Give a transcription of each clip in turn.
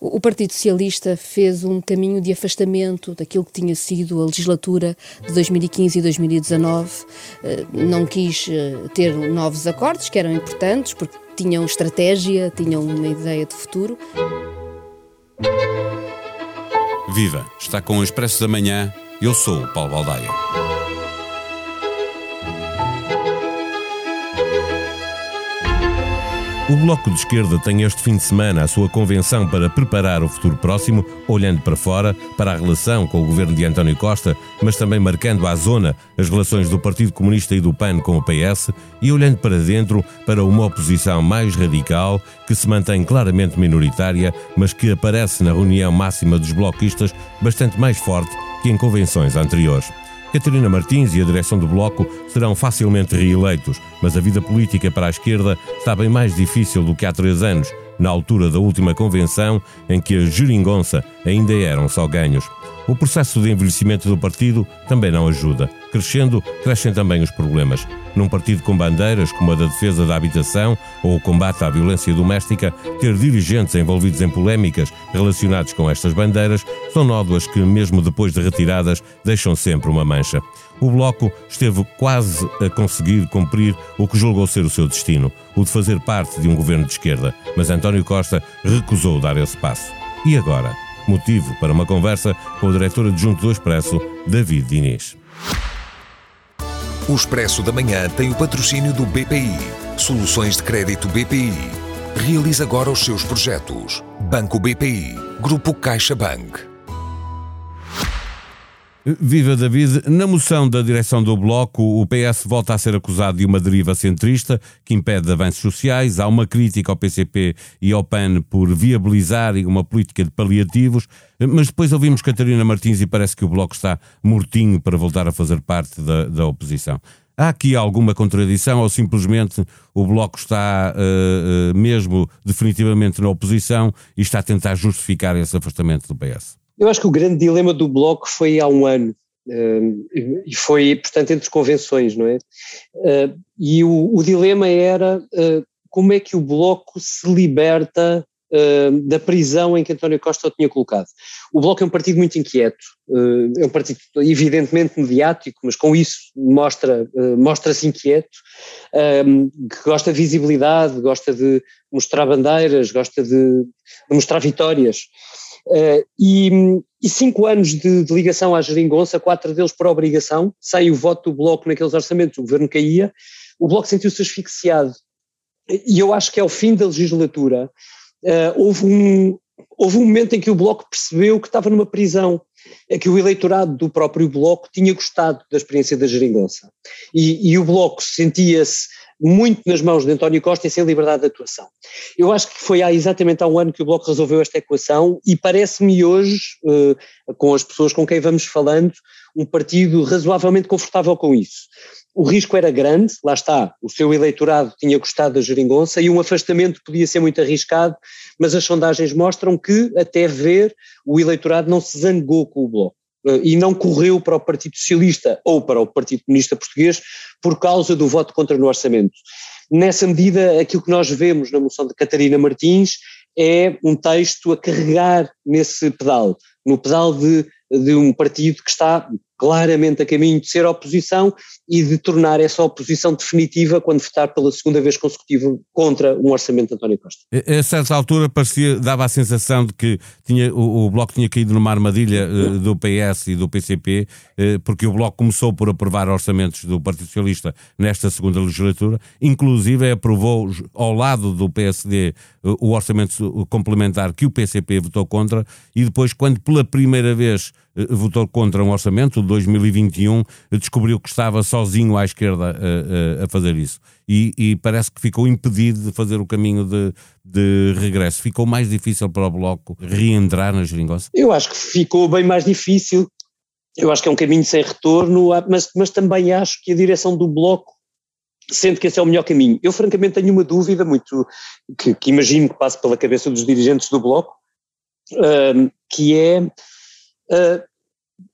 O Partido Socialista fez um caminho de afastamento daquilo que tinha sido a legislatura de 2015 e 2019. Eh, não quis eh, ter novos acordos, que eram importantes, porque tinham estratégia, tinham uma ideia de futuro. Viva! Está com o Expresso da Manhã. Eu sou o Paulo Baldaia. O Bloco de Esquerda tem este fim de semana a sua convenção para preparar o futuro próximo, olhando para fora, para a relação com o governo de António Costa, mas também marcando à zona as relações do Partido Comunista e do PAN com o PS, e olhando para dentro para uma oposição mais radical, que se mantém claramente minoritária, mas que aparece na reunião máxima dos bloquistas bastante mais forte que em convenções anteriores. Catarina Martins e a direção do Bloco serão facilmente reeleitos, mas a vida política para a esquerda está bem mais difícil do que há três anos, na altura da última convenção, em que a geringonça ainda eram só ganhos. O processo de envelhecimento do partido também não ajuda. Crescendo, crescem também os problemas. Num partido com bandeiras como a da defesa da habitação ou o combate à violência doméstica, ter dirigentes envolvidos em polémicas relacionados com estas bandeiras são nódoas que, mesmo depois de retiradas, deixam sempre uma mancha. O Bloco esteve quase a conseguir cumprir o que julgou ser o seu destino, o de fazer parte de um governo de esquerda, mas António Costa recusou dar esse passo. E agora? Motivo para uma conversa com o diretor adjunto do Expresso, David Diniz. O Expresso da Manhã tem o patrocínio do BPI. Soluções de crédito BPI. Realize agora os seus projetos. Banco BPI. Grupo CaixaBank. Viva David, na moção da direção do Bloco, o PS volta a ser acusado de uma deriva centrista que impede avanços sociais. Há uma crítica ao PCP e ao PAN por viabilizarem uma política de paliativos, mas depois ouvimos Catarina Martins e parece que o Bloco está mortinho para voltar a fazer parte da, da oposição. Há aqui alguma contradição ou simplesmente o Bloco está uh, uh, mesmo definitivamente na oposição e está a tentar justificar esse afastamento do PS? Eu acho que o grande dilema do Bloco foi há um ano, uh, e foi, portanto, entre convenções, não é? Uh, e o, o, dilema era uh, como é que o Bloco se liberta da prisão em que António Costa o tinha colocado. O Bloco é um partido muito inquieto, é um partido evidentemente mediático, mas com isso mostra, mostra-se inquieto, que gosta de visibilidade, gosta de mostrar bandeiras, gosta de, de mostrar vitórias. Uh, e, e, cinco anos de, de, ligação à geringonça, quatro deles por obrigação, sem o voto do Bloco naqueles orçamentos, o governo caía, o Bloco sentiu-se asfixiado. E eu acho que ao fim da legislatura uh, houve, um, houve um momento em que o Bloco percebeu que estava numa prisão, é que o eleitorado do próprio Bloco tinha gostado da experiência da geringonça. E, e o Bloco sentia-se muito nas mãos de António Costa e sem liberdade de atuação. Eu acho que foi há exatamente há um ano que o Bloco resolveu esta equação e parece-me hoje, uh, com as pessoas com quem vamos falando, um partido razoavelmente confortável com isso. O risco era grande, lá está, o seu eleitorado tinha gostado da geringonça e um afastamento podia ser muito arriscado, mas as sondagens mostram que, até ver, o eleitorado não se zangou com o Bloco e não correu para o Partido Socialista ou para o Partido Comunista Português por causa do voto contra no orçamento. Nessa medida, aquilo que nós vemos na moção de Catarina Martins é um texto a carregar nesse pedal, no pedal de, de um partido que está claramente a caminho de ser oposição e de tornar essa oposição definitiva quando votar pela segunda vez consecutiva contra um orçamento de António Costa. A certa altura parecia, dava a sensação de que tinha, o, o Bloco tinha caído numa armadilha uh, do PS e do PCP, eh, porque o Bloco começou por aprovar orçamentos do Partido Socialista nesta segunda legislatura, inclusive aprovou ao lado do PSD eh, o orçamento complementar que o PCP votou contra e depois quando pela primeira vez votou contra um orçamento, 2021 descobriu que estava sozinho à esquerda a, a, a fazer isso. E, e, parece que ficou impedido de fazer o caminho de, de regresso. Ficou mais difícil para o Bloco reentrar na geringonça? Eu acho que ficou bem mais difícil. Eu acho que é um caminho sem retorno, mas, mas também acho que a direção do Bloco sente que esse é o melhor caminho. Eu, francamente, tenho uma dúvida muito que, que imagino que passe pela cabeça dos dirigentes do Bloco, uh, que é uh,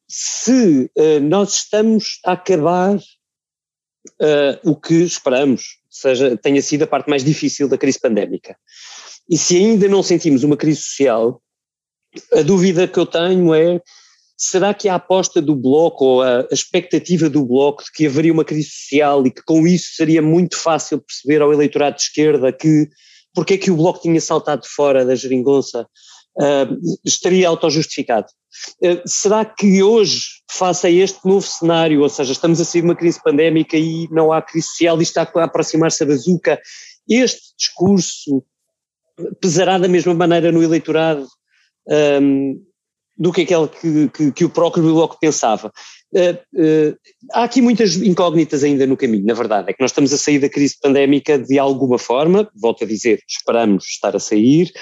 se uh, nós estamos a acabar uh, o que esperamos, seja, tenha sido a parte mais difícil da crise pandémica, e se ainda não sentimos uma crise social, a dúvida que eu tenho é será que a aposta do Bloco ou a, expectativa do Bloco de que haveria uma crise social e que com isso seria muito fácil perceber ao eleitorado de esquerda que porque é que o Bloco tinha saltado fora da geringonça uh, estaria autojustificado? Uh, será que hoje, face a este novo cenário, ou seja, estamos a sair de uma crise pandémica e não há crise social e está a aproximar-se a bazuca, este discurso pesará da mesma maneira no eleitorado um, do que aquele que, que, que o próprio Bloco pensava. Uh, uh, há aqui muitas incógnitas ainda no caminho, na verdade, é que nós estamos a sair da crise pandémica de alguma forma, volto a dizer, esperamos estar a sair,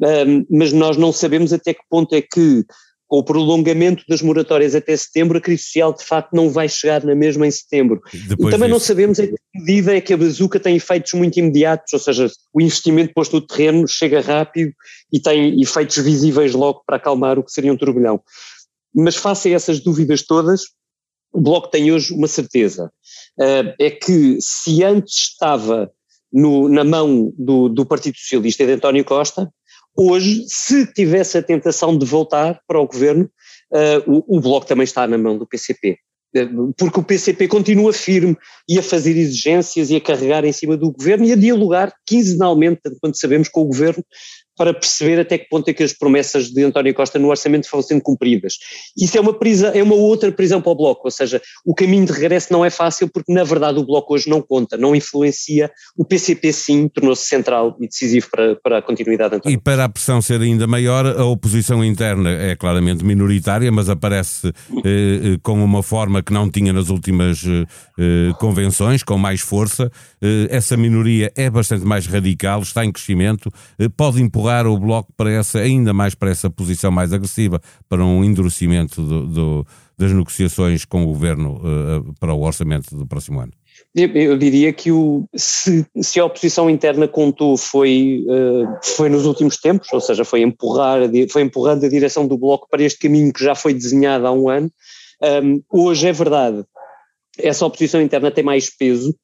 um, mas nós não sabemos até que ponto é que com o prolongamento das moratórias até setembro, a crise social de facto não vai chegar na mesma em setembro. Depois e também disso. não sabemos em que medida é que a bazuca tem efeitos muito imediatos, ou seja, o investimento posto no terreno chega rápido e tem efeitos visíveis logo para acalmar o que seria um turbilhão. Mas face a essas dúvidas todas, o Bloco tem hoje uma certeza, uh, é que se antes estava no, na mão do, do Partido Socialista e de António Costa, Hoje, se tivesse a tentação de voltar para o governo, uh, o, o Bloco também está na mão do PCP eh, porque o PCP continua firme e a fazer exigências e a carregar em cima do governo e a dialogar quinzenalmente, tanto quanto sabemos, com o governo para perceber até que ponto é que as promessas de António Costa no orçamento foram sendo cumpridas. Isso é uma, prisão, é uma outra prisão para o Bloco, ou seja, o caminho de regresso não é fácil porque na verdade o Bloco hoje não conta, não influencia, o PCP sim tornou-se central e decisivo para, para a continuidade. António. E para a pressão ser ainda maior, a oposição interna é claramente minoritária, mas aparece eh, eh com uma forma que não tinha nas últimas eh, eh convenções, com mais força, eh, essa minoria é bastante mais radical, está em crescimento, eh, pode empurrar empurrar o Bloco para essa, ainda mais para essa posição mais agressiva, para um endurecimento do, do, das negociações com o Governo uh, para o orçamento do próximo ano? Eu diria que o, se, se, a oposição interna contou foi, uh, foi nos últimos tempos, ou seja, foi empurrar, foi empurrando a direção do Bloco para este caminho que já foi desenhado há um ano, um, hoje é verdade, essa oposição interna tem mais peso,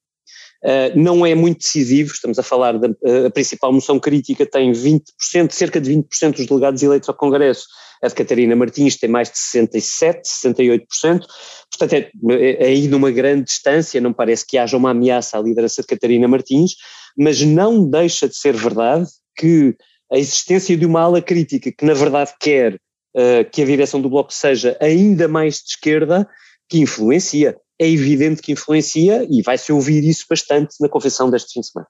não é muito decisivo, estamos a falar da a principal moção crítica tem 20%, cerca de 20% dos delegados eleitos ao Congresso, a de Catarina Martins tem mais de 67%, 68%, portanto é, é, aí numa grande distância, não parece que haja uma ameaça à liderança de Catarina Martins, mas não deixa de ser verdade que a existência de uma ala crítica que na verdade quer uh, que a direção do Bloco seja ainda mais de esquerda, que influencia é evidente que influencia e vai-se ouvir isso bastante na convenção deste fim de semana.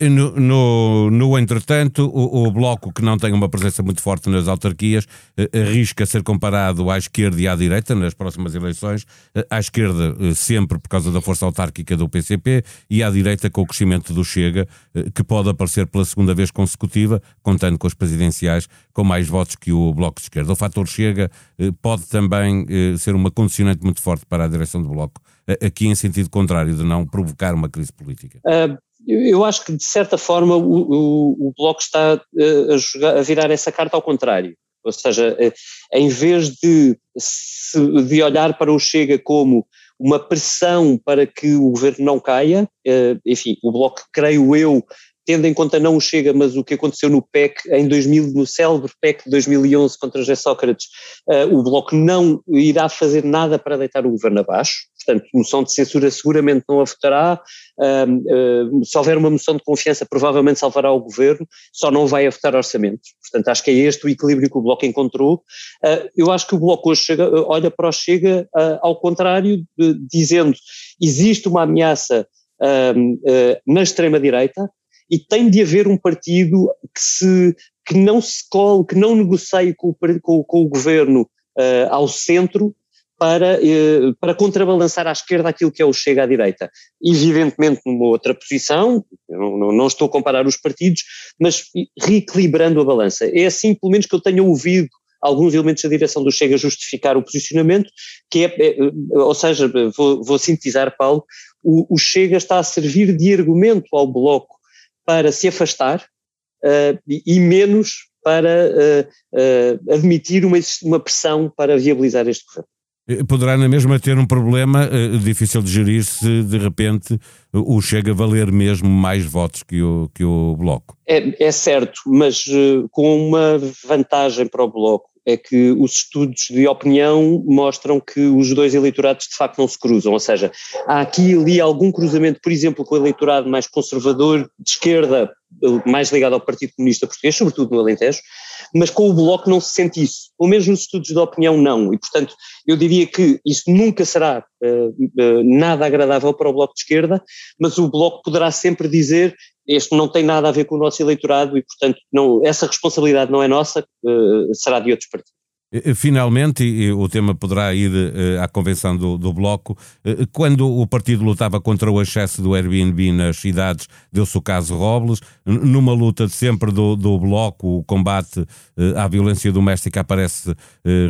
No, no, no, entretanto, o, o, Bloco, que não tem uma presença muito forte nas autarquias, eh, arrisca ser comparado à esquerda e à direita nas próximas eleições. Eh, à esquerda, eh, sempre por causa da força autárquica do PCP, e à direita, com o crescimento do Chega, que pode aparecer pela segunda vez consecutiva, contando com as presidenciais, com mais votos que o Bloco de Esquerda. O fator Chega pode também ser uma condicionante muito forte para a direção do Bloco, aqui em sentido contrário, de não provocar uma crise política. Uh eu acho que, de certa forma, o, o, o Bloco está eh, a, jogar, a virar essa carta ao contrário. Ou seja, eh, em vez de, de olhar para o Chega como uma pressão para que o governo não caia, eh, enfim, o Bloco, creio eu, tendo em conta não o Chega, mas o que aconteceu no PEC em 2000, no célebre PEC de 2011 contra José Sócrates, o Bloco não irá fazer nada para deitar o governo abaixo, portanto, moção de censura seguramente não a votará, uh, uh, se houver uma moção de confiança provavelmente salvará o governo, só não vai a votar orçamentos. Portanto, acho que é este o equilíbrio que o Bloco encontrou. Uh, eu acho que o Bloco hoje chega, olha para o Chega ao contrário, de, dizendo existe uma ameaça na extrema-direita e tem de haver um partido que, se, que não se cole, que não negocie com, com, com o governo ao centro, para, eh, para contrabalançar à esquerda aquilo que é o Chega à direita. Evidentemente numa outra posição, não, não, estou a comparar os partidos, mas reequilibrando a balança. É assim, pelo menos, que eu tenho ouvido alguns elementos da direção do Chega justificar o posicionamento, que é, é ou seja, vou, vou sintetizar, Paulo, o, o, Chega está a servir de argumento ao Bloco para se afastar uh, e menos para uh, uh, admitir uma, uma pressão para viabilizar este governo. Poderá na mesma ter um problema uh, difícil de gerir se de repente o Chega a valer mesmo mais votos que o, que o Bloco. É, é certo, mas uh, com uma vantagem para o Bloco é que os estudos de opinião mostram que os dois eleitorados de facto não se cruzam, ou seja, há aqui e ali algum cruzamento, por exemplo, com o eleitorado mais conservador, de esquerda, mais ligado ao Partido Comunista Português, sobretudo no Alentejo, mas com o Bloco não se sente isso, ou mesmo nos estudos de opinião não, e portanto eu diria que isso nunca será uh, uh, nada agradável para o Bloco de Esquerda, mas o Bloco poderá sempre dizer este não tem nada a ver com o nosso eleitorado e, portanto, não, essa responsabilidade não é nossa, uh, será de outros partidos. Eh, finalmente, e o tema poderá ir uh, à convenção do, do Bloco, quando o partido lutava contra o excesso do Airbnb nas cidades, deu-se o caso Robles, numa luta sempre do, do Bloco, o combate à violência doméstica aparece,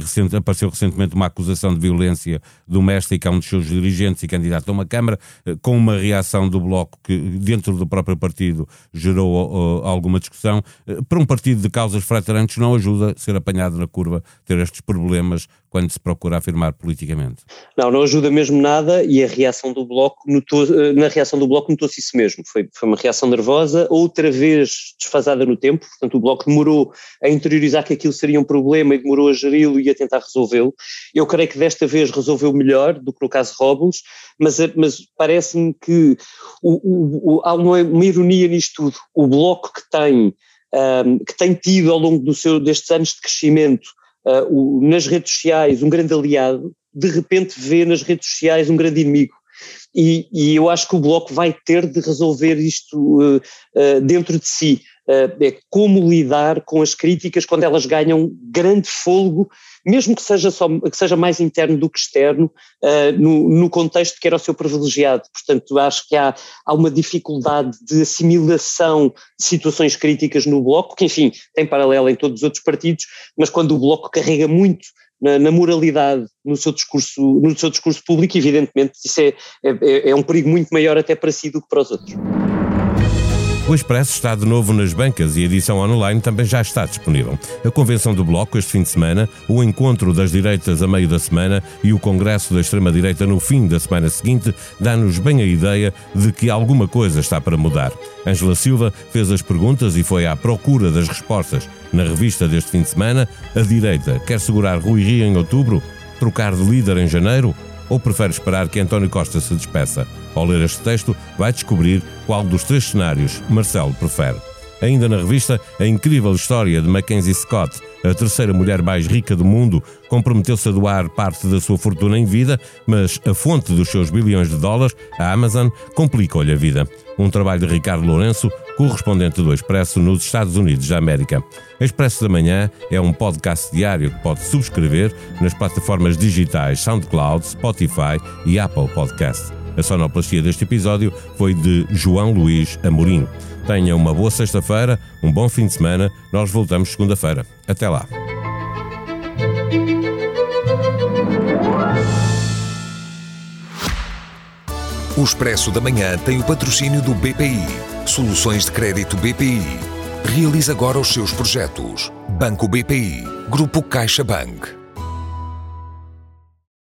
recente, apareceu recentemente uma acusação de violência doméstica a um dos seus dirigentes e candidato a uma Câmara, com uma reação do Bloco que dentro do próprio partido gerou alguma discussão. para um partido de causas fraterantes não ajuda ser apanhado na curva, ter ter estes problemas quando se procura afirmar politicamente. Não, não ajuda mesmo nada e a reação do Bloco notou, eh, na reação do Bloco notou-se isso mesmo, foi, foi uma reação nervosa, outra vez desfasada no tempo, portanto o Bloco demorou a interiorizar que aquilo seria um problema e demorou a geri-lo e a tentar resolvê-lo. Eu creio que desta vez resolveu melhor do que no caso Robles, mas, eh, mas parece-me que o, o, o, há uma, uma ironia nisto tudo. O Bloco que tem, um, que tem tido ao longo do seu, destes anos de crescimento uh, o, nas redes sociais um grande aliado, de repente vê nas redes sociais um grande inimigo. E, e eu acho que o Bloco vai ter de resolver isto uh, uh, dentro de si. É como lidar com as críticas quando elas ganham grande fôlego mesmo que seja, só, que seja mais interno do que externo, uh, no, no, contexto que era o seu privilegiado. Portanto, acho que há, há uma dificuldade de assimilação de situações críticas no Bloco, que enfim, tem paralelo em todos os outros partidos, mas quando o Bloco carrega muito na, na, moralidade no seu discurso, no seu discurso público, evidentemente isso é, é, é um perigo muito maior até para si do que para os outros. O Expresso está de novo nas bancas e a edição online também já está disponível. A convenção do Bloco este fim de semana, o encontro das direitas a meio da semana e o congresso da extrema-direita no fim da semana seguinte dá-nos bem a ideia de que alguma coisa está para mudar. Ângela Silva fez as perguntas e foi à procura das respostas. Na revista deste fim de semana, a direita quer segurar Rui Rio em outubro? Trocar de líder em janeiro? ou prefere esperar que António Costa se despeça? Ao ler este texto, vai descobrir qual dos três cenários Marcelo prefere. Ainda na revista, a incrível história de Mackenzie Scott, a terceira mulher mais rica do mundo, comprometeu-se a doar parte da sua fortuna em vida, mas a fonte dos seus bilhões de dólares, a Amazon, complicou-lhe a vida. Um trabalho de Ricardo Lourenço, correspondente do Expresso nos Estados Unidos da América. Expresso da Manhã é um podcast diário que pode subscrever nas plataformas digitais SoundCloud, Spotify e Apple Podcast. A sonoplastia deste episódio foi de João Luís Amorim. Tenha uma boa sexta-feira, um bom fim de semana. Nós voltamos segunda-feira. Até lá. O Expresso da Manhã tem o patrocínio do BPI. Soluções de crédito BPI. Realize agora os seus projetos. Banco BPI. Grupo CaixaBank.